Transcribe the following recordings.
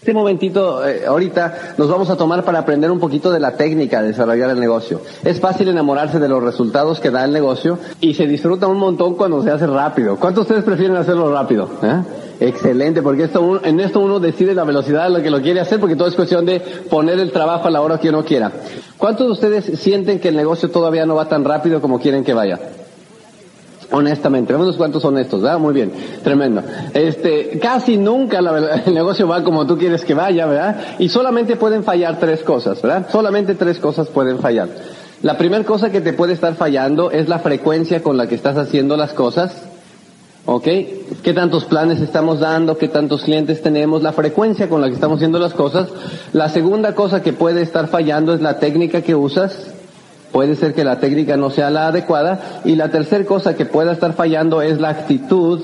Este momentito, eh, ahorita, nos vamos a tomar para aprender un poquito de la técnica de desarrollar el negocio. Es fácil enamorarse de los resultados que da el negocio y se disfruta un montón cuando se hace rápido. ¿Cuántos de ustedes prefieren hacerlo rápido? ¿Eh? Excelente, porque esto, en esto uno decide la velocidad a la que lo quiere hacer, porque todo es cuestión de poner el trabajo a la hora que uno quiera. ¿Cuántos de ustedes sienten que el negocio todavía no va tan rápido como quieren que vaya? Honestamente, vemos cuántos honestos, ¿verdad? Muy bien, tremendo. Este, casi nunca el negocio va como tú quieres que vaya, ¿verdad? Y solamente pueden fallar tres cosas, ¿verdad? Solamente tres cosas pueden fallar. La primera cosa que te puede estar fallando es la frecuencia con la que estás haciendo las cosas. ¿Ok? ¿Qué tantos planes estamos dando? ¿Qué tantos clientes tenemos? La frecuencia con la que estamos haciendo las cosas. La segunda cosa que puede estar fallando es la técnica que usas. Puede ser que la técnica no sea la adecuada. Y la tercera cosa que pueda estar fallando es la actitud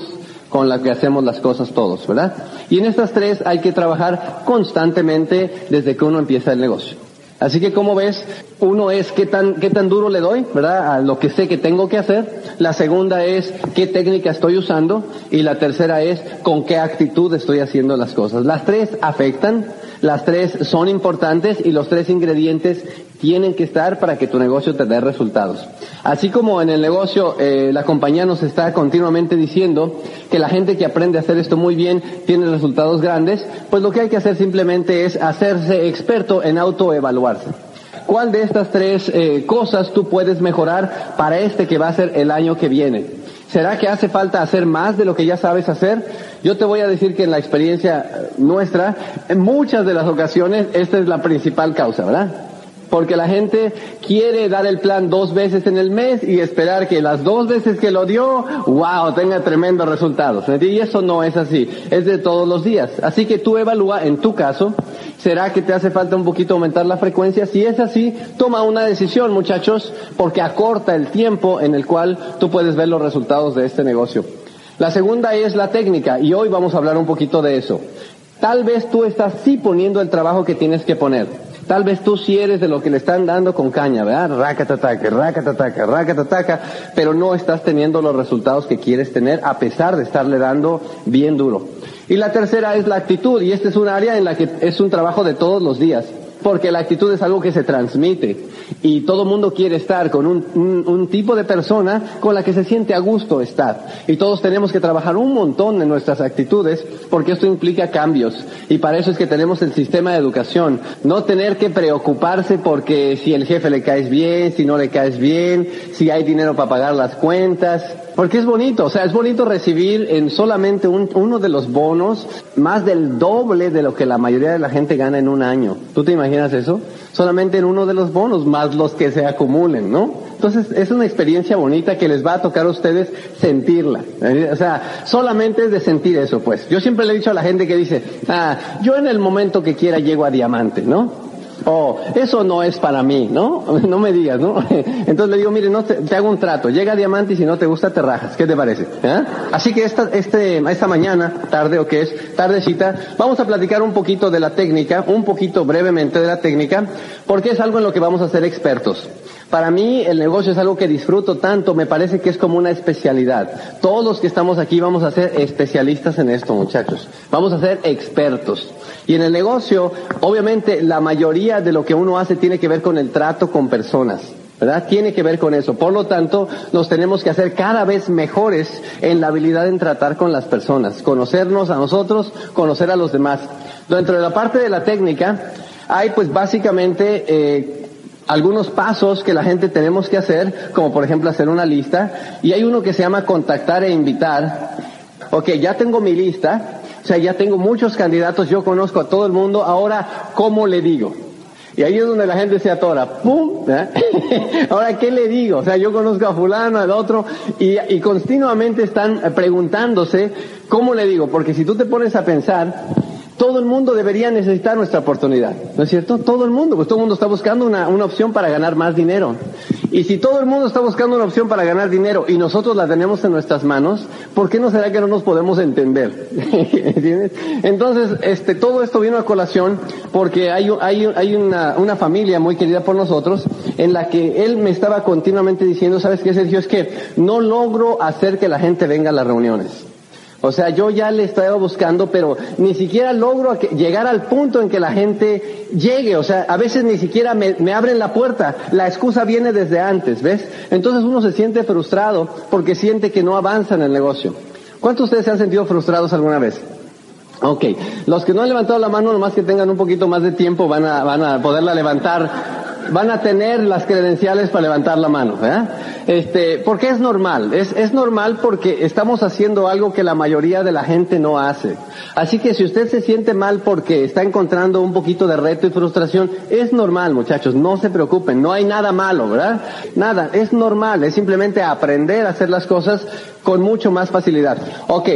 con la que hacemos las cosas todos, ¿verdad? Y en estas tres hay que trabajar constantemente desde que uno empieza el negocio. Así que como ves, uno es qué tan, qué tan duro le doy, ¿verdad? A lo que sé que tengo que hacer. La segunda es qué técnica estoy usando. Y la tercera es con qué actitud estoy haciendo las cosas. Las tres afectan, las tres son importantes y los tres ingredientes tienen que estar para que tu negocio te dé resultados. Así como en el negocio eh, la compañía nos está continuamente diciendo que la gente que aprende a hacer esto muy bien tiene resultados grandes, pues lo que hay que hacer simplemente es hacerse experto en autoevaluarse. ¿Cuál de estas tres eh, cosas tú puedes mejorar para este que va a ser el año que viene? ¿Será que hace falta hacer más de lo que ya sabes hacer? Yo te voy a decir que en la experiencia nuestra, en muchas de las ocasiones, esta es la principal causa, ¿verdad? Porque la gente quiere dar el plan dos veces en el mes y esperar que las dos veces que lo dio, wow, tenga tremendos resultados. Y eso no es así, es de todos los días. Así que tú evalúa en tu caso, ¿será que te hace falta un poquito aumentar la frecuencia? Si es así, toma una decisión muchachos, porque acorta el tiempo en el cual tú puedes ver los resultados de este negocio. La segunda es la técnica y hoy vamos a hablar un poquito de eso. Tal vez tú estás sí poniendo el trabajo que tienes que poner. Tal vez tú sí eres de lo que le están dando con caña, ¿verdad? Racatataca, racatataca, racatataca, pero no estás teniendo los resultados que quieres tener a pesar de estarle dando bien duro. Y la tercera es la actitud, y este es un área en la que es un trabajo de todos los días porque la actitud es algo que se transmite y todo mundo quiere estar con un, tipo de persona con la que se siente a gusto estar. Y todos tenemos que trabajar un montón en nuestras actitudes porque esto implica cambios. Y para eso es que tenemos el sistema de educación. No tener que preocuparse porque si el jefe le caes bien, si no le caes bien, si hay dinero para pagar las cuentas. Porque es bonito, o sea, es bonito recibir en solamente un, uno de los bonos más del doble de lo que la mayoría de la gente gana en un año. ¿Tú te imaginas eso? Solamente en uno de los bonos, más los que se acumulen, ¿no? Entonces, es una experiencia bonita que les va a tocar a ustedes sentirla. O sea, solamente es de sentir eso, pues. Yo siempre le he dicho a la gente que dice, ah, yo en el momento que quiera llego a diamante, ¿no? Oh, eso no es para mí, ¿no? No me digas, ¿no? Entonces le digo, mire, no te, hago un trato, llega diamante y si no te gusta te rajas, ¿qué te parece? ¿Eh? Así que esta, este, esta mañana, tarde o que es, tardecita, vamos a platicar un poquito de la técnica, un poquito brevemente de la técnica, porque es algo en lo que vamos a ser expertos. Para mí el negocio es algo que disfruto tanto, me parece que es como una especialidad. Todos los que estamos aquí vamos a ser especialistas en esto, muchachos. Vamos a ser expertos. Y en el negocio, obviamente, la mayoría de lo que uno hace tiene que ver con el trato con personas. ¿verdad? Tiene que ver con eso. Por lo tanto, nos tenemos que hacer cada vez mejores en la habilidad en tratar con las personas, conocernos a nosotros, conocer a los demás. Dentro de la parte de la técnica, hay pues básicamente eh, algunos pasos que la gente tenemos que hacer, como por ejemplo hacer una lista, y hay uno que se llama contactar e invitar. Ok, ya tengo mi lista, o sea, ya tengo muchos candidatos, yo conozco a todo el mundo, ahora, ¿cómo le digo? Y ahí es donde la gente se atora. ¡Pum! ¿Eh? Ahora, ¿qué le digo? O sea, yo conozco a fulano, al otro, y, y continuamente están preguntándose, ¿cómo le digo? Porque si tú te pones a pensar, todo el mundo debería necesitar nuestra oportunidad, ¿no es cierto? Todo el mundo, pues todo el mundo está buscando una, una, opción para ganar más dinero. Y si todo el mundo está buscando una opción para ganar dinero y nosotros la tenemos en nuestras manos, ¿por qué no será que no nos podemos entender? ¿Entiendes? Entonces, este, todo esto vino a colación porque hay, hay, hay una, una familia muy querida por nosotros en la que él me estaba continuamente diciendo, ¿sabes qué, Sergio? Es que no logro hacer que la gente venga a las reuniones. O sea, yo ya le estaba buscando, pero ni siquiera logro llegar al punto en que la gente llegue. O sea, a veces ni siquiera me, abren la puerta. La excusa viene desde antes, ¿ves? Entonces uno se siente frustrado porque siente que no avanza en el negocio. ¿Cuántos de ustedes se han sentido frustrados alguna vez? Ok, los que no han levantado la mano, nomás que tengan un poquito más de tiempo, van a, van a poderla levantar van a tener las credenciales para levantar la mano. ¿eh? Este, porque es normal, es, es normal porque estamos haciendo algo que la mayoría de la gente no hace. Así que si usted se siente mal porque está encontrando un poquito de reto y frustración, es normal muchachos, no se preocupen, no hay nada malo, ¿verdad? Nada, es normal, es simplemente aprender a hacer las cosas con mucho más facilidad. Ok,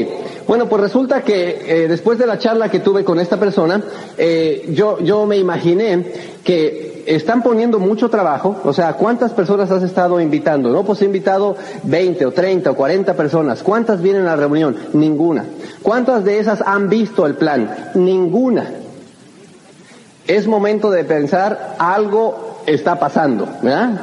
bueno, pues resulta que eh, después de la charla que tuve con esta persona, eh, yo, yo me imaginé que están poniendo mucho trabajo, o sea, ¿cuántas personas has estado invitando? No, pues he invitado 20 o 30 o 40 personas. ¿Cuántas vienen a la reunión? Ninguna. ¿Cuántas de esas han visto el plan? Ninguna. Es momento de pensar, algo está pasando, ¿verdad?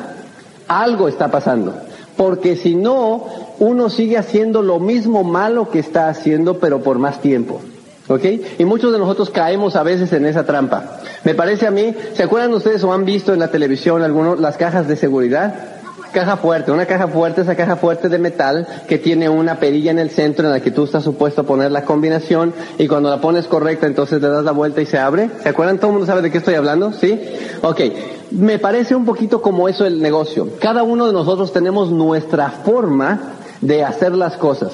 Algo está pasando. Porque si no, uno sigue haciendo lo mismo malo que está haciendo, pero por más tiempo. ¿Ok? Y muchos de nosotros caemos a veces en esa trampa. Me parece a mí, ¿se acuerdan ustedes o han visto en la televisión algunos las cajas de seguridad? Caja fuerte, una caja fuerte, esa caja fuerte de metal que tiene una perilla en el centro en la que tú estás supuesto a poner la combinación y cuando la pones correcta entonces le das la vuelta y se abre. ¿Se acuerdan? ¿Todo el mundo sabe de qué estoy hablando? ¿Sí? Ok. Me parece un poquito como eso el negocio. Cada uno de nosotros tenemos nuestra forma de hacer las cosas.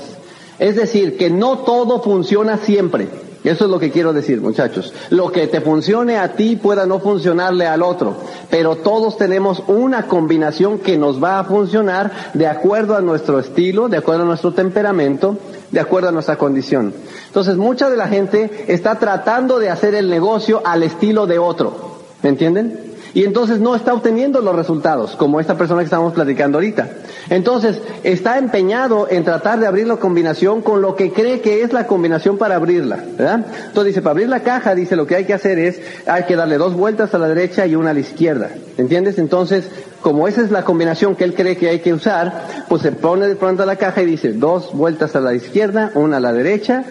Es decir, que no todo funciona siempre. Eso es lo que quiero decir, muchachos. Lo que te funcione a ti pueda no funcionarle al otro, pero todos tenemos una combinación que nos va a funcionar de acuerdo a nuestro estilo, de acuerdo a nuestro temperamento, de acuerdo a nuestra condición. Entonces, mucha de la gente está tratando de hacer el negocio al estilo de otro. ¿Me entienden? Y entonces no está obteniendo los resultados, como esta persona que estamos platicando ahorita. Entonces, está empeñado en tratar de abrir la combinación con lo que cree que es la combinación para abrirla. Entonces dice, para abrir la caja, dice, lo que hay que hacer es, hay que darle dos vueltas a la derecha y una a la izquierda. ¿Entiendes? Entonces, como esa es la combinación que él cree que hay que usar, pues se pone de pronto a la caja y dice, dos vueltas a la izquierda, una a la derecha,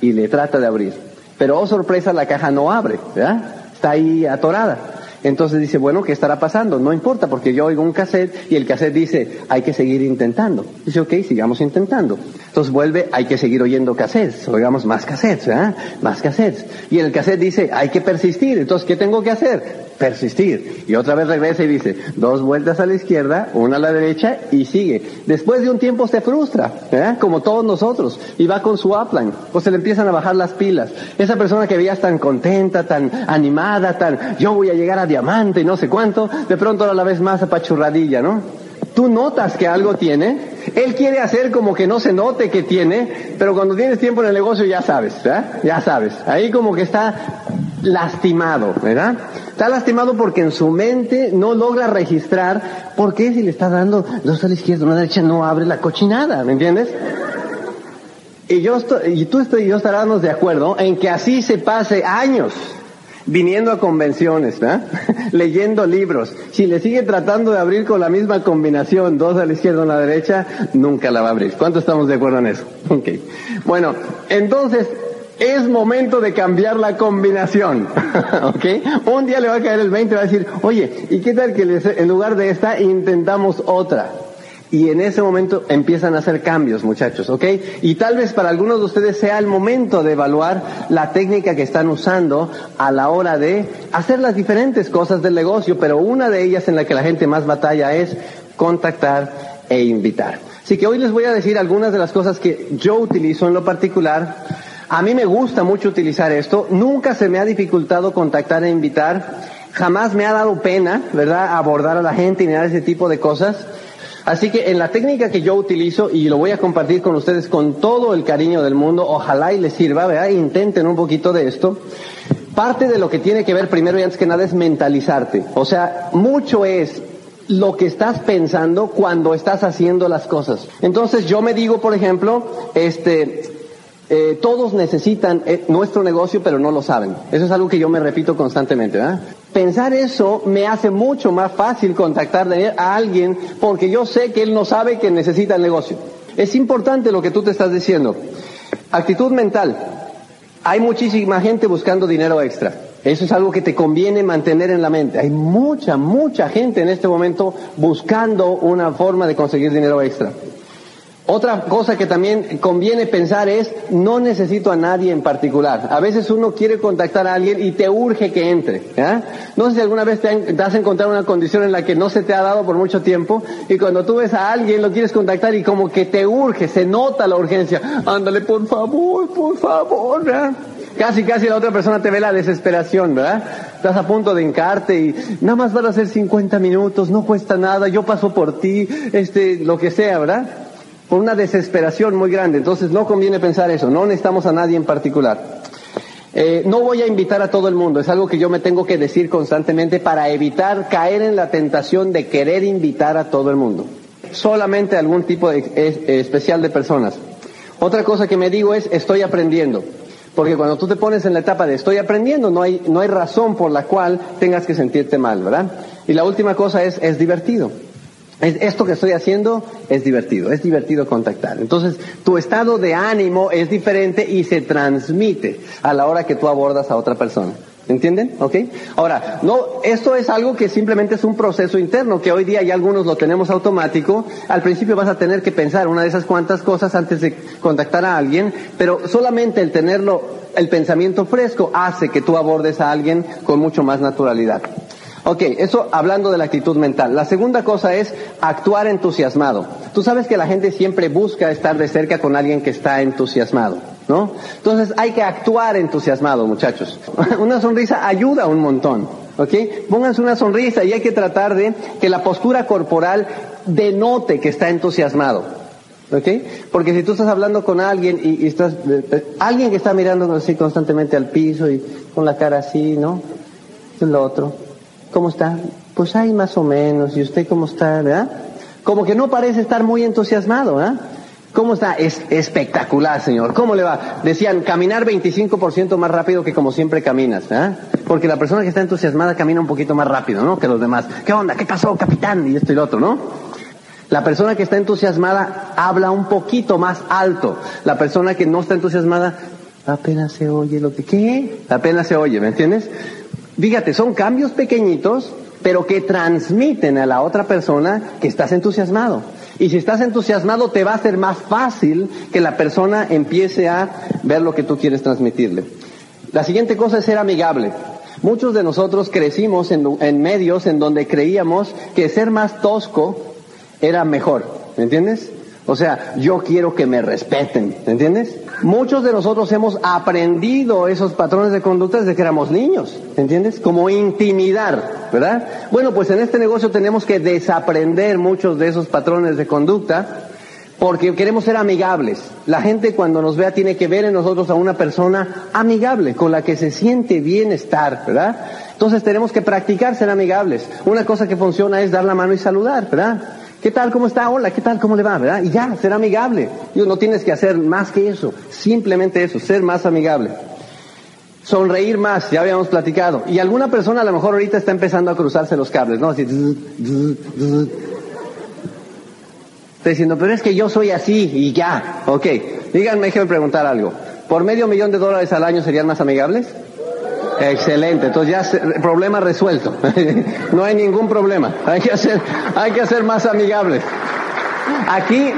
y le trata de abrir. Pero, oh sorpresa, la caja no abre, ¿verdad? Está ahí atorada. Entonces dice, bueno, ¿qué estará pasando? No importa, porque yo oigo un cassette y el cassette dice, hay que seguir intentando. Dice, ok, sigamos intentando. Entonces vuelve, hay que seguir oyendo cassettes, oigamos más cassettes, ¿eh? Más cassettes. Y el cassette dice, hay que persistir. Entonces, ¿qué tengo que hacer? Persistir. Y otra vez regresa y dice, dos vueltas a la izquierda, una a la derecha y sigue. Después de un tiempo se frustra. Como todos nosotros. Y va con su upline. Pues se le empiezan a bajar las pilas. Esa persona que veías tan contenta, tan animada, tan, yo voy a llegar a diamante y no sé cuánto, de pronto a la vez más apachurradilla, ¿no? tú notas que algo tiene, él quiere hacer como que no se note que tiene, pero cuando tienes tiempo en el negocio ya sabes. Ya sabes. Ahí como que está lastimado, ¿verdad? Está lastimado porque en su mente no logra registrar por qué si le está dando dos a la izquierda, una a la derecha, no abre la cochinada, ¿me entiendes? Y yo estoy, y tú estoy, y yo estaremos de acuerdo en que así se pase años viniendo a convenciones, leyendo libros. Si le sigue tratando de abrir con la misma combinación, dos a la izquierda, una a la derecha, nunca la va a abrir. ¿Cuántos estamos de acuerdo en eso? Ok. Bueno, entonces, es momento de cambiar la combinación, ¿ok? Un día le va a caer el 20 y va a decir, oye, ¿y qué tal que en lugar de esta intentamos otra? Y en ese momento empiezan a hacer cambios, muchachos, ¿ok? Y tal vez para algunos de ustedes sea el momento de evaluar la técnica que están usando a la hora de hacer las diferentes cosas del negocio, pero una de ellas en la que la gente más batalla es contactar e invitar. Así que hoy les voy a decir algunas de las cosas que yo utilizo en lo particular. A mí me gusta mucho utilizar esto. Nunca se me ha dificultado contactar e invitar. Jamás me ha dado pena, ¿verdad?, abordar a la gente y de ese tipo de cosas. Así que en la técnica que yo utilizo, y lo voy a compartir con ustedes con todo el cariño del mundo, ojalá y les sirva, ¿verdad? Intenten un poquito de esto. Parte de lo que tiene que ver primero y antes que nada es mentalizarte. O sea, mucho es lo que estás pensando cuando estás haciendo las cosas. Entonces yo me digo, por ejemplo, este, eh, todos necesitan eh, nuestro negocio, pero no lo saben. Eso es algo que yo me repito constantemente. Pensar eso me hace mucho más fácil contactar a alguien porque yo sé que él no sabe que necesita el negocio. Es importante lo que tú te estás diciendo. Actitud mental. Hay muchísima gente buscando dinero extra. Eso es algo que te conviene mantener en la mente. Hay mucha, mucha gente en este momento buscando una forma de conseguir dinero extra. Otra cosa que también conviene pensar es, no necesito a nadie en particular. A veces uno quiere contactar a alguien y te urge que entre. No sé si alguna vez te, has encontrado una condición en la que no se te ha dado por mucho tiempo y cuando tú ves a alguien lo quieres contactar y como que te urge, se nota la urgencia. Ándale, por favor, por favor. Casi, casi la otra persona te ve la desesperación, ¿verdad? Estás a punto de encarte y nada más van a ser 50 minutos, no cuesta nada, yo paso por ti, este, lo que sea, ¿verdad? Por una desesperación muy grande. Entonces no conviene pensar eso, no necesitamos a nadie en particular. Eh, no voy a invitar a todo el mundo, es algo que yo me tengo que decir constantemente para evitar caer en la tentación de querer invitar a todo el mundo. Solamente algún tipo de, especial de personas. Otra cosa que me digo es estoy aprendiendo. Porque cuando tú te pones en la etapa de estoy aprendiendo, no hay, no hay razón por la cual tengas que sentirte mal, ¿verdad? Y la última cosa es, es divertido esto que estoy haciendo es divertido, es divertido contactar. Entonces, tu estado de ánimo es diferente y se transmite a la hora que tú abordas a otra persona. ¿Entienden? ¿Ok? Ahora, no, esto es algo que simplemente es un proceso interno, que hoy día ya algunos lo tenemos automático. Al principio vas a tener que pensar una de esas cuantas cosas antes de contactar a alguien, pero solamente el tenerlo, el pensamiento fresco hace que tú abordes a alguien con mucho más naturalidad. Ok, eso hablando de la actitud mental. La segunda cosa es actuar entusiasmado. Tú sabes que la gente siempre busca estar de cerca con alguien que está entusiasmado, ¿no? Entonces hay que actuar entusiasmado, muchachos. Una sonrisa ayuda un montón, ¿ok? Pónganse una sonrisa y hay que tratar de que la postura corporal denote que está entusiasmado. ¿Ok? Porque si tú estás hablando con alguien y, estás, eh, eh, alguien que está mirando así constantemente al piso y con la cara así, ¿no? Es lo otro ¿Cómo está? Pues hay más o menos. ¿Y usted cómo está? ¿Verdad? Como que no parece estar muy entusiasmado, ¿verdad? ¿Cómo está? Es espectacular, señor. ¿Cómo le va? Decían, caminar 25% más rápido que como siempre caminas, ¿verdad? Porque la persona que está entusiasmada camina un poquito más rápido, ¿no? Que los demás. ¿Qué onda? ¿Qué pasó, capitán? Y esto y lo otro, ¿no? La persona que está entusiasmada habla un poquito más alto. La persona que no está entusiasmada apenas se oye lo que... ¿Qué? Apenas se oye, ¿me entiendes? Fíjate, son cambios pequeñitos, pero que transmiten a la otra persona que estás entusiasmado. Y si estás entusiasmado, te va a ser más fácil que la persona empiece a ver lo que tú quieres transmitirle. La siguiente cosa es ser amigable. Muchos de nosotros crecimos en, en medios en donde creíamos que ser más tosco era mejor. ¿Me entiendes? O sea, yo quiero que me respeten. ¿Me entiendes? Muchos de nosotros hemos aprendido esos patrones de conducta desde que éramos niños, ¿entiendes? Como intimidar, ¿verdad? Bueno, pues en este negocio tenemos que desaprender muchos de esos patrones de conducta porque queremos ser amigables. La gente cuando nos vea tiene que ver en nosotros a una persona amigable, con la que se siente bienestar, ¿verdad? Entonces tenemos que practicar ser amigables. Una cosa que funciona es dar la mano y saludar, ¿verdad? ¿Qué tal? ¿Cómo está? Hola, ¿qué tal? ¿Cómo le va? ¿Verdad? Y ya, ser amigable. Y no tienes que hacer más que eso. Simplemente eso, ser más amigable. Sonreír más, ya habíamos platicado. Y alguna persona a lo mejor ahorita está empezando a cruzarse los cables, ¿no? Así. Está diciendo, pero es que yo soy así y ya. Ok. Díganme, déjenme preguntar algo. ¿Por medio millón de dólares al año serían más amigables? Excelente, entonces ya problema resuelto. no hay ningún problema. Hay que hacer, hay que hacer más amigables. Aquí,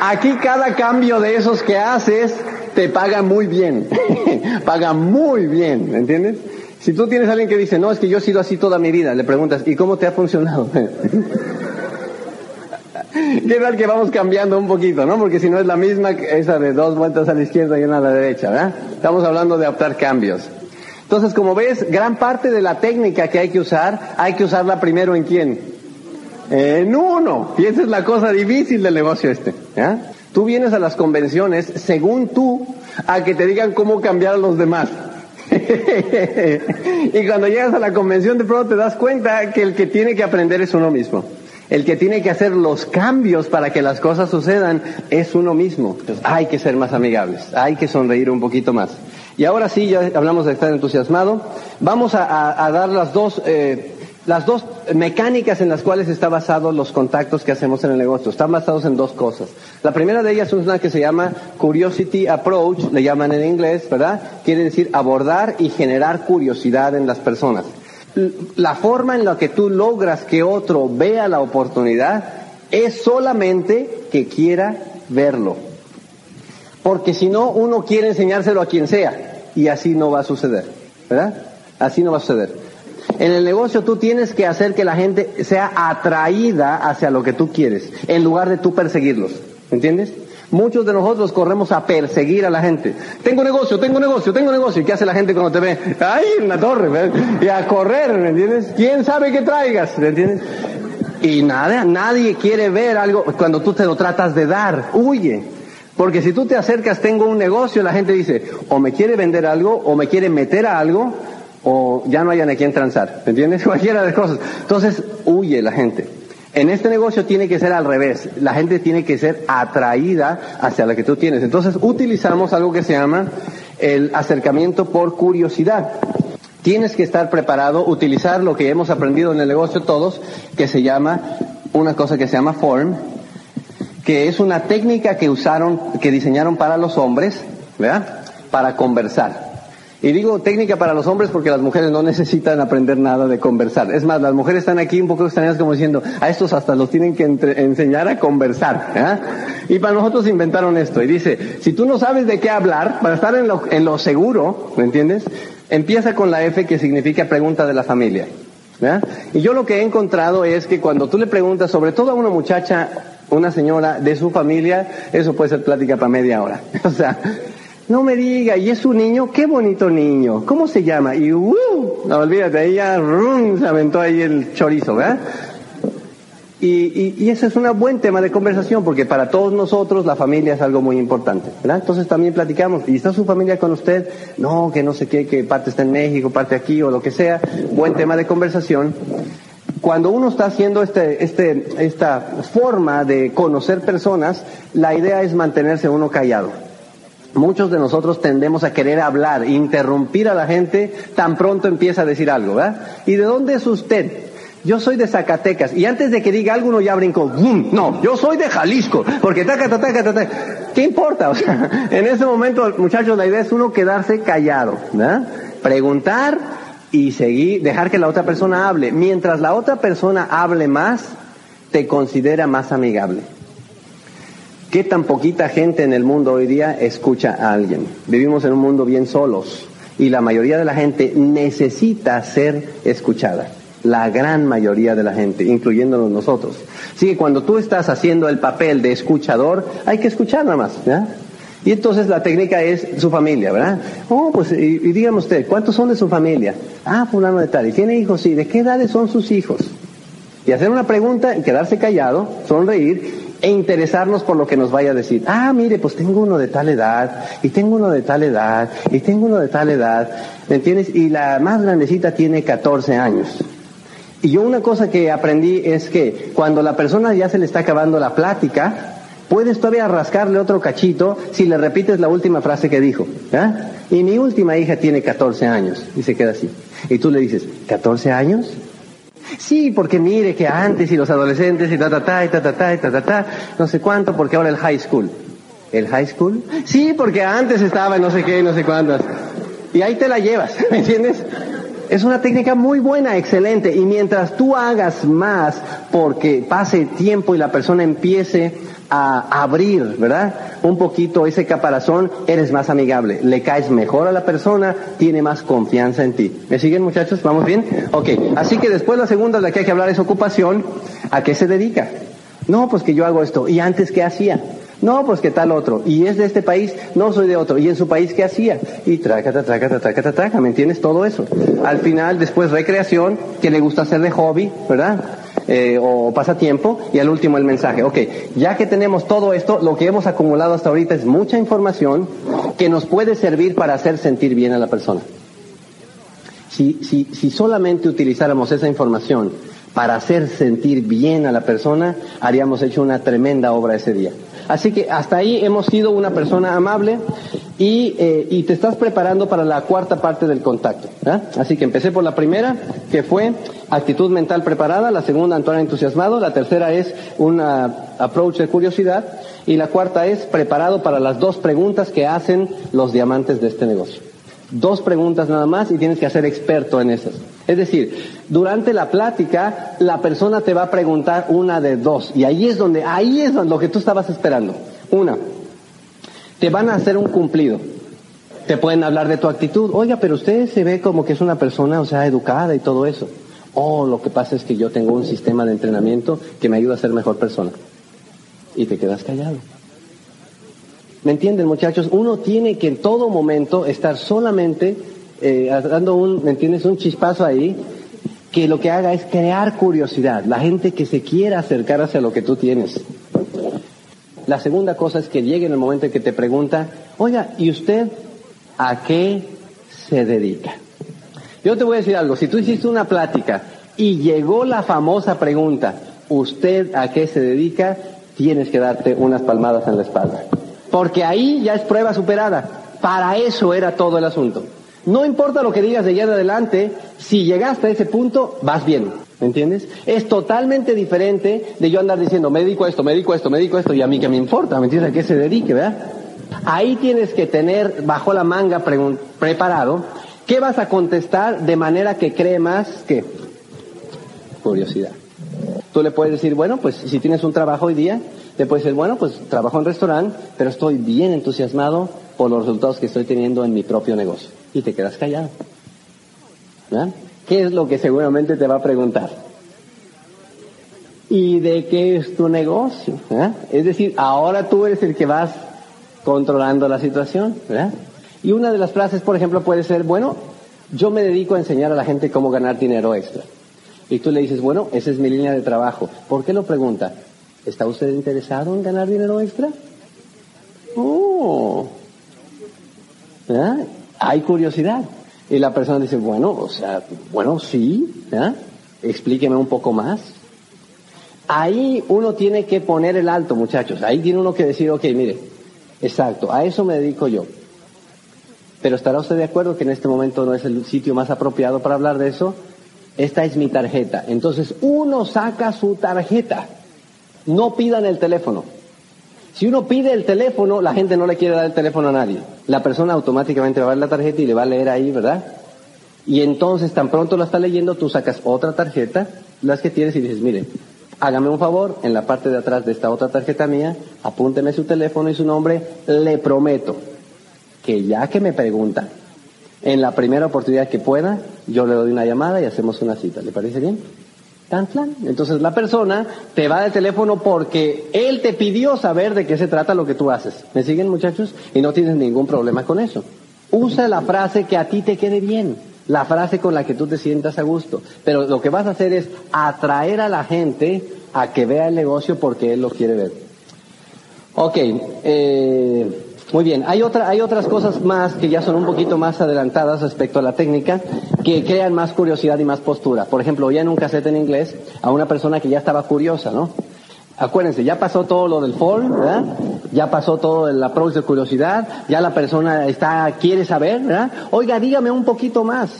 aquí cada cambio de esos que haces te paga muy bien. paga muy bien, ¿me entiendes? Si tú tienes a alguien que dice, no, es que yo he sido así toda mi vida, le preguntas, ¿y cómo te ha funcionado? ¿Qué tal que vamos cambiando un poquito, no? Porque si no es la misma, esa de dos vueltas a la izquierda y una a la derecha, ¿verdad? Estamos hablando de adaptar cambios. Entonces, como ves, gran parte de la técnica que hay que usar, hay que usarla primero en quién? En uno. Y esa es la cosa difícil del negocio este. Tú vienes a las convenciones, según tú, a que te digan cómo cambiar a los demás. y cuando llegas a la convención de pronto te das cuenta que el que tiene que aprender es uno mismo. El que tiene que hacer los cambios para que las cosas sucedan es uno mismo. Entonces, hay que ser más amigables, hay que sonreír un poquito más. Y ahora sí, ya hablamos de estar entusiasmado. Vamos a, dar las dos, eh, las dos mecánicas en las cuales está basado los contactos que hacemos en el negocio. Están basados en dos cosas. La primera de ellas es una que se llama Curiosity Approach, le llaman en inglés, ¿verdad? Quiere decir abordar y generar curiosidad en las personas. La forma en la que tú logras que otro vea la oportunidad es solamente que quiera verlo. Porque si no, uno quiere enseñárselo a quien sea y así no va a suceder, ¿verdad? Así no va a suceder. En el negocio tú tienes que hacer que la gente sea atraída hacia lo que tú quieres, en lugar de tú perseguirlos. ¿Entiendes? Muchos de nosotros corremos a perseguir a la gente. Tengo negocio, tengo negocio, tengo negocio. ¿Y qué hace la gente cuando te ve? ¡Ay, en la torre! Y a correr, ¿me entiendes? ¿Quién sabe qué traigas? ¿Me entiendes? Y nada, nadie quiere ver algo cuando tú te lo tratas de dar. Huye. Porque si tú te acercas, tengo un negocio, la gente dice, o me quiere vender algo, o me quiere meter a algo, o ya no hayan a quien transar, ¿me entiendes? Cualquiera de las cosas. Entonces, huye la gente. En este negocio tiene que ser al revés. La gente tiene que ser atraída hacia la que tú tienes. Entonces, utilizamos algo que se llama el acercamiento por curiosidad. Tienes que estar preparado, utilizar lo que hemos aprendido en el negocio todos, que se llama, una cosa que se llama form, que es una técnica que usaron, que diseñaron para los hombres, ¿verdad? Para conversar. Y digo técnica para los hombres porque las mujeres no necesitan aprender nada de conversar. Es más, las mujeres están aquí un poco extrañas como diciendo, a estos hasta los tienen que enseñar a conversar. Y para nosotros inventaron esto. Y dice, si tú no sabes de qué hablar, para estar en lo, en lo seguro, ¿me entiendes? Empieza con la F que significa pregunta de la familia. Y yo lo que he encontrado es que cuando tú le preguntas, sobre todo a una muchacha, una señora de su familia, eso puede ser plática para media hora. o sea, no me diga, y es un niño, qué bonito niño, ¿cómo se llama? Y uh, no olvídate, ella rum, se aventó ahí el chorizo, ¿verdad? Y, ese es un buen tema de conversación porque para todos nosotros la familia es algo muy importante, ¿verdad? Entonces también platicamos, ¿y está su familia con usted? No, que no sé qué, que parte está en México, parte aquí o lo que sea. Buen tema de conversación. Cuando uno está haciendo este, este, esta forma de conocer personas, la idea es mantenerse uno callado. Muchos de nosotros tendemos a querer hablar, interrumpir a la gente tan pronto empieza a decir algo, ¿verdad? ¿Y de dónde es usted? Yo soy de Zacatecas y antes de que diga algo uno ya brincó, No, yo soy de Jalisco, porque taca, taca, taca, taca. ¿Qué importa? En ese momento, muchachos, la idea es uno quedarse callado, ¿verdad? Preguntar y seguir, dejar que la otra persona hable. Mientras la otra persona hable más, te considera más amigable. ¿Qué tan poquita gente en el mundo hoy día escucha a alguien? Vivimos en un mundo bien solos y la mayoría de la gente necesita ser escuchada. La gran mayoría de la gente, incluyéndonos nosotros. Así que cuando tú estás haciendo el papel de escuchador, hay que escuchar nada más. Y entonces la técnica es su familia, ¿verdad? Oh, pues, y, y dígame usted, ¿cuántos son de su familia? Ah, fulano de tal. ¿Y tiene hijos? Sí. ¿De qué edades son sus hijos? Y hacer una pregunta, quedarse callado, sonreír e interesarnos por lo que nos vaya a decir. Ah, mire, pues tengo uno de tal edad, y tengo uno de tal edad, y tengo uno de tal edad, ¿me entiendes? Y la más grandecita tiene 14 años. Y yo una cosa que aprendí es que cuando la persona ya se le está acabando la plática, puedes todavía rascarle otro cachito si le repites la última frase que dijo. Y mi última hija tiene 14 años, y se queda así. Y tú le dices, ¿14 años? Sí, porque mire que antes y los adolescentes y ta ta ta y ta ta ta y ta ta ta, no sé cuánto, porque ahora el high school. ¿El high school? Sí, porque antes estaba no sé qué y no sé cuántas. Y ahí te la llevas, ¿me entiendes? Es una técnica muy buena, excelente. Y mientras tú hagas más porque pase tiempo y la persona empiece a abrir, ¿verdad? Un poquito ese caparazón, eres más amigable, le caes mejor a la persona, tiene más confianza en ti. ¿Me siguen muchachos? ¿Vamos bien? Ok, así que después la segunda de la que hay que hablar es ocupación. ¿A qué se dedica? No, pues que yo hago esto. ¿Y antes qué hacía? No, pues que tal otro. Y es de este país, no soy de otro. ¿Y en su país qué hacía? Y trácata, trácata, trácata, trácata, ¿me entiendes? Todo eso. Al final, después recreación, que le gusta hacer de hobby, ¿verdad? Eh, o pasatiempo y al último el mensaje. Ok, ya que tenemos todo esto, lo que hemos acumulado hasta ahorita es mucha información que nos puede servir para hacer sentir bien a la persona. Si, si, si solamente utilizáramos esa información para hacer sentir bien a la persona, haríamos hecho una tremenda obra ese día. Así que hasta ahí hemos sido una persona amable. y, eh, y te estás preparando para la cuarta parte del contacto. ¿ah? Así que empecé por la primera, que fue actitud mental preparada, la segunda, actuar entusiasmado, la tercera es un approach de curiosidad y la cuarta es preparado para las dos preguntas que hacen los diamantes de este negocio. Dos preguntas nada más y tienes que ser experto en esas. Es decir, durante la plática la persona te va a preguntar una de dos y ahí es donde, ahí es lo que tú estabas esperando. Una, te van a hacer un cumplido. Te pueden hablar de tu actitud. Oiga, pero usted se ve como que es una persona, o sea, educada y todo eso. Oh, lo que pasa es que yo tengo un sistema de entrenamiento que me ayuda a ser mejor persona. Y te quedas callado. ¿Me entienden, muchachos? Uno tiene que en todo momento estar solamente eh, dando un, ¿me entiendes? Un chispazo ahí que lo que haga es crear curiosidad. La gente que se quiera acercar hacia lo que tú tienes. La segunda cosa es que llegue en el momento en que te pregunta, oiga, ¿y usted a qué se dedica? Yo te voy a decir algo, si tú hiciste una plática y llegó la famosa pregunta, ¿usted a qué se dedica? Tienes que darte unas palmadas en la espalda. Porque ahí ya es prueba superada. Para eso era todo el asunto. No importa lo que digas de allá en adelante, si llegaste a ese punto, vas bien. ¿Me entiendes? Es totalmente diferente de yo andar diciendo, me dedico a esto, me dedico a esto, me dedico a esto, y a mí que me importa, ¿me entiendes? A qué se dedique, ¿verdad? Ahí tienes que tener bajo la manga preparado qué vas a contestar de manera que cree más que curiosidad. Tú le puedes decir, bueno, pues si tienes un trabajo hoy día, le puedes decir, bueno, pues trabajo en restaurante, pero estoy bien entusiasmado por los resultados que estoy teniendo en mi propio negocio. Y te quedas callado. ¿Qué es lo que seguramente te va a preguntar? ¿Y de qué es tu negocio? Es decir, ahora tú eres el que vas controlando la situación. Y una de las frases, por ejemplo, puede ser, bueno, yo me dedico a enseñar a la gente cómo ganar dinero extra. Y tú le dices, bueno, esa es mi línea de trabajo. ¿Por qué lo pregunta? ¿Está usted interesado en ganar dinero extra? Oh. ¿verdad? Hay curiosidad. Y la persona dice, bueno, o sea, bueno, sí, ¿eh? explíqueme un poco más. Ahí uno tiene que poner el alto, muchachos. Ahí tiene uno que decir, ok, mire, exacto, a eso me dedico yo. Pero ¿estará usted de acuerdo que en este momento no es el sitio más apropiado para hablar de eso? Esta es mi tarjeta. Entonces uno saca su tarjeta. No pidan el teléfono. Si uno pide el teléfono, la gente no le quiere dar el teléfono a nadie. La persona automáticamente va a ver la tarjeta y le va a leer ahí, ¿verdad? Y entonces, tan pronto la está leyendo, tú sacas otra tarjeta, las que tienes y dices, mire, hágame un favor, en la parte de atrás de esta otra tarjeta mía, apúnteme su teléfono y su nombre, le prometo que ya que me pregunta, en la primera oportunidad que pueda, yo le doy una llamada y hacemos una cita. ¿Le parece bien? Tan Entonces la persona te va del teléfono porque él te pidió saber de qué se trata lo que tú haces. ¿Me siguen muchachos? Y no tienes ningún problema con eso. Usa la frase que a ti te quede bien, la frase con la que tú te sientas a gusto. Pero lo que vas a hacer es atraer a la gente a que vea el negocio porque él lo quiere ver. Ok, eh, muy bien, hay, otra, hay otras cosas más que ya son un poquito más adelantadas respecto a la técnica que crean más curiosidad y más postura. Por ejemplo, ya en un cassette en inglés a una persona que ya estaba curiosa, ¿no? Acuérdense, ya pasó todo lo del fall, ¿verdad? Ya pasó todo el approach de curiosidad, ya la persona está, quiere saber, ¿verdad? Oiga, dígame un poquito más.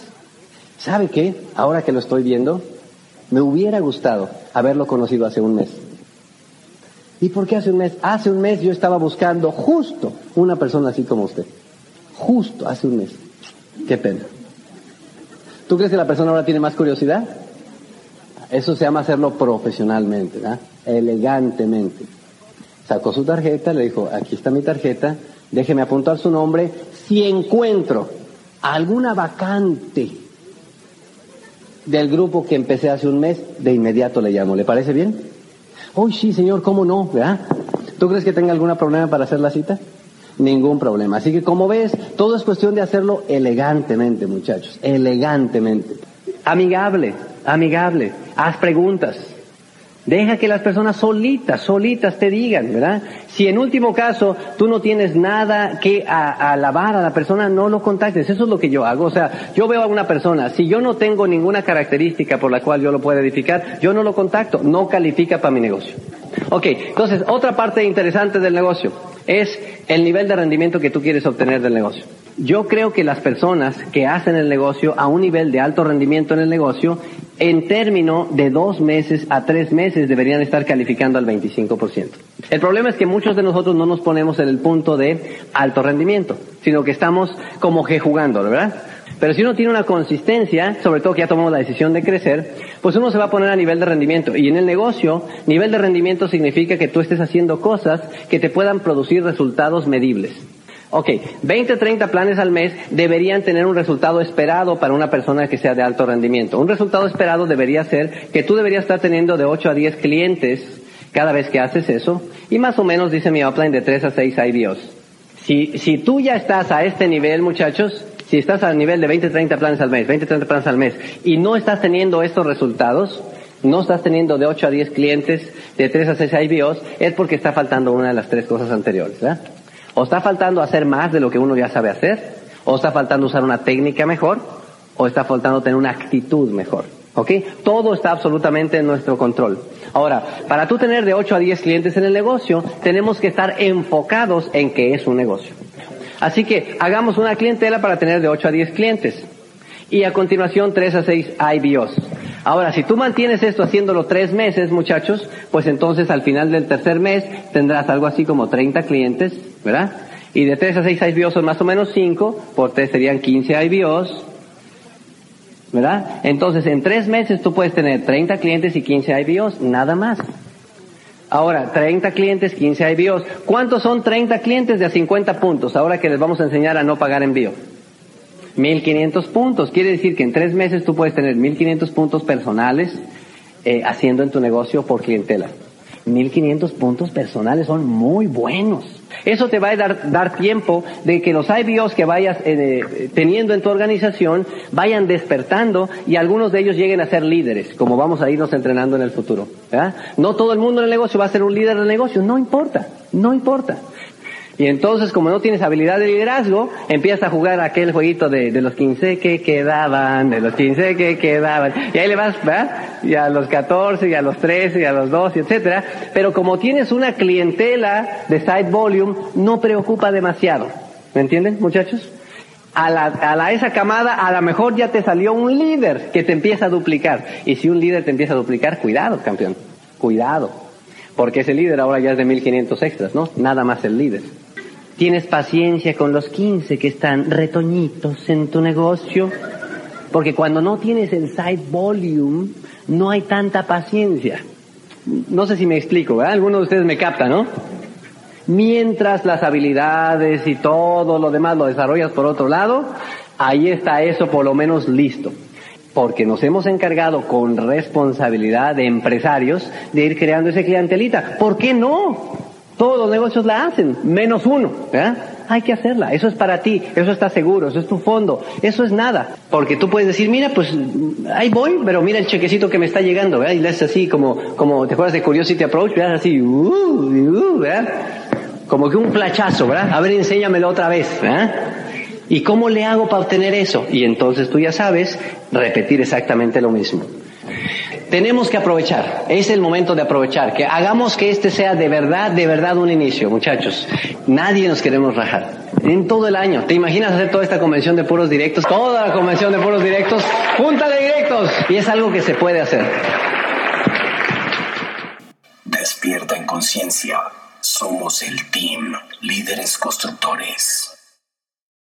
¿Sabe qué? Ahora que lo estoy viendo, me hubiera gustado haberlo conocido hace un mes. ¿Y por qué hace un mes? Hace un mes yo estaba buscando justo una persona así como usted. Justo hace un mes. Qué pena. ¿Tú crees que la persona ahora tiene más curiosidad? Eso se llama hacerlo profesionalmente, ¿verdad? elegantemente. Sacó su tarjeta, le dijo, aquí está mi tarjeta, déjeme apuntar su nombre. Si encuentro alguna vacante del grupo que empecé hace un mes, de inmediato le llamo. ¿Le parece bien? Uy, sí, señor, ¿cómo no? ¿Verdad? ¿Tú crees que tenga algún problema para hacer la cita? Ningún problema. Así que como ves, todo es cuestión de hacerlo elegantemente, muchachos. Elegantemente. Amigable, amigable. Haz preguntas. Deja que las personas solitas, solitas te digan, ¿verdad? Si en último caso tú no tienes nada que alabar a la persona, no lo contactes. Eso es lo que yo hago. O sea, yo veo a una persona, si yo no tengo ninguna característica por la cual yo lo pueda edificar, yo no lo contacto. No califica para mi negocio. Ok, entonces, otra parte interesante del negocio. es el nivel de rendimiento que tú quieres obtener del negocio. Yo creo que las personas que hacen el negocio a un nivel de alto rendimiento en el negocio, en término de dos meses a tres meses deberían estar calificando al 25%. El problema es que muchos de nosotros no nos ponemos en el punto de alto rendimiento, sino que estamos como que jugando, ¿verdad? Pero si uno tiene una consistencia, sobre todo que ya tomamos la decisión de crecer, pues uno se va a poner a nivel de rendimiento. Y en el negocio, nivel de rendimiento significa que tú estés haciendo cosas que te puedan producir resultados medibles. Ok, 20, 30 planes al mes deberían tener un resultado esperado para una persona que sea de alto rendimiento. Un resultado esperado debería ser que tú deberías estar teniendo de 8 a 10 clientes cada vez que haces eso y más o menos dice mi upline de 3 a 6 IBOs. Si, si tú ya estás a este nivel, muchachos, si estás a nivel de 20, 30 planes al mes, 20, 30 planes al mes y no estás teniendo estos resultados, no estás teniendo de 8 a 10 clientes, de 3 a 6 IBOs, es porque está faltando una de las tres cosas anteriores, ¿verdad? O está faltando hacer más de lo que uno ya sabe hacer, o está faltando usar una técnica mejor, o está faltando tener una actitud mejor. ¿Ok? Todo está absolutamente en nuestro control. Ahora, para tú tener de 8 a 10 clientes en el negocio, tenemos que estar enfocados en que es un negocio. Así que hagamos una clientela para tener de 8 a 10 clientes. Y a continuación 3 a 6 IBOs. Ahora, si tú mantienes esto haciéndolo tres meses, muchachos, pues entonces al final del tercer mes tendrás algo así como 30 clientes, ¿verdad? Y de 3 a 6 IBOs son más o menos 5, por 3 serían 15 IBOs, ¿verdad? Entonces, en tres meses tú puedes tener 30 clientes y 15 IBOs, nada más. Ahora, 30 clientes, 15 IBOs. ¿Cuántos son 30 clientes de a 50 puntos? Ahora que les vamos a enseñar a no pagar envío. 1500 puntos. Quiere decir que en tres meses tú puedes tener 1500 puntos personales eh, haciendo en tu negocio por clientela. 1500 puntos personales son muy buenos. Eso te va a dar, dar tiempo de que los IBOs que vayas eh, teniendo en tu organización vayan despertando y algunos de ellos lleguen a ser líderes, como vamos a irnos entrenando en el futuro. No todo el mundo en el negocio va a ser un líder del negocio, no importa, no importa. Y entonces, como no tienes habilidad de liderazgo, empiezas a jugar aquel jueguito de, los 15 que quedaban, de los 15 que quedaban. Y ahí le vas, ¿verdad? Y a los 14, y a los 13, y a los 12, etcétera. Pero como tienes una clientela de side volume, no preocupa demasiado. ¿Me entienden, muchachos? A la, esa camada a lo mejor ya te salió un líder que te empieza a duplicar. Y si un líder te empieza a duplicar, cuidado, campeón. Cuidado. Porque ese líder ahora ya es de 1500 extras, ¿no? Nada más el líder. Tienes paciencia con los 15 que están retoñitos en tu negocio, porque cuando no tienes el side volume, no hay tanta paciencia. No sé si me explico, ¿verdad? Algunos de ustedes me captan, ¿no? Mientras las habilidades y todo lo demás lo desarrollas por otro lado, ahí está eso por lo menos listo. Porque nos hemos encargado con responsabilidad de empresarios de ir creando ese clientelita. ¿Por qué no? Todos los negocios la hacen, menos uno. ¿verdad? Hay que hacerla. Eso es para ti. Eso está seguro. Eso es tu fondo. Eso es nada. Porque tú puedes decir, mira, pues ahí voy, pero mira el chequecito que me está llegando. ¿verdad? Y le haces así como, como, ¿te acuerdas de Curiosity Approach? ¿verdad? Así, uh, uh, ¿verdad? Como que un flachazo, ¿verdad? A ver, enséñamelo otra vez. ¿verdad? ¿Y cómo le hago para obtener eso? Y entonces tú ya sabes repetir exactamente lo mismo. Tenemos que aprovechar, es el momento de aprovechar, que hagamos que este sea de verdad, de verdad un inicio, muchachos. Nadie nos queremos rajar. En todo el año. ¿Te imaginas hacer toda esta convención de puros directos? Toda la convención de puros directos, junta de directos. Y es algo que se puede hacer. Despierta en conciencia. Somos el team Líderes Constructores.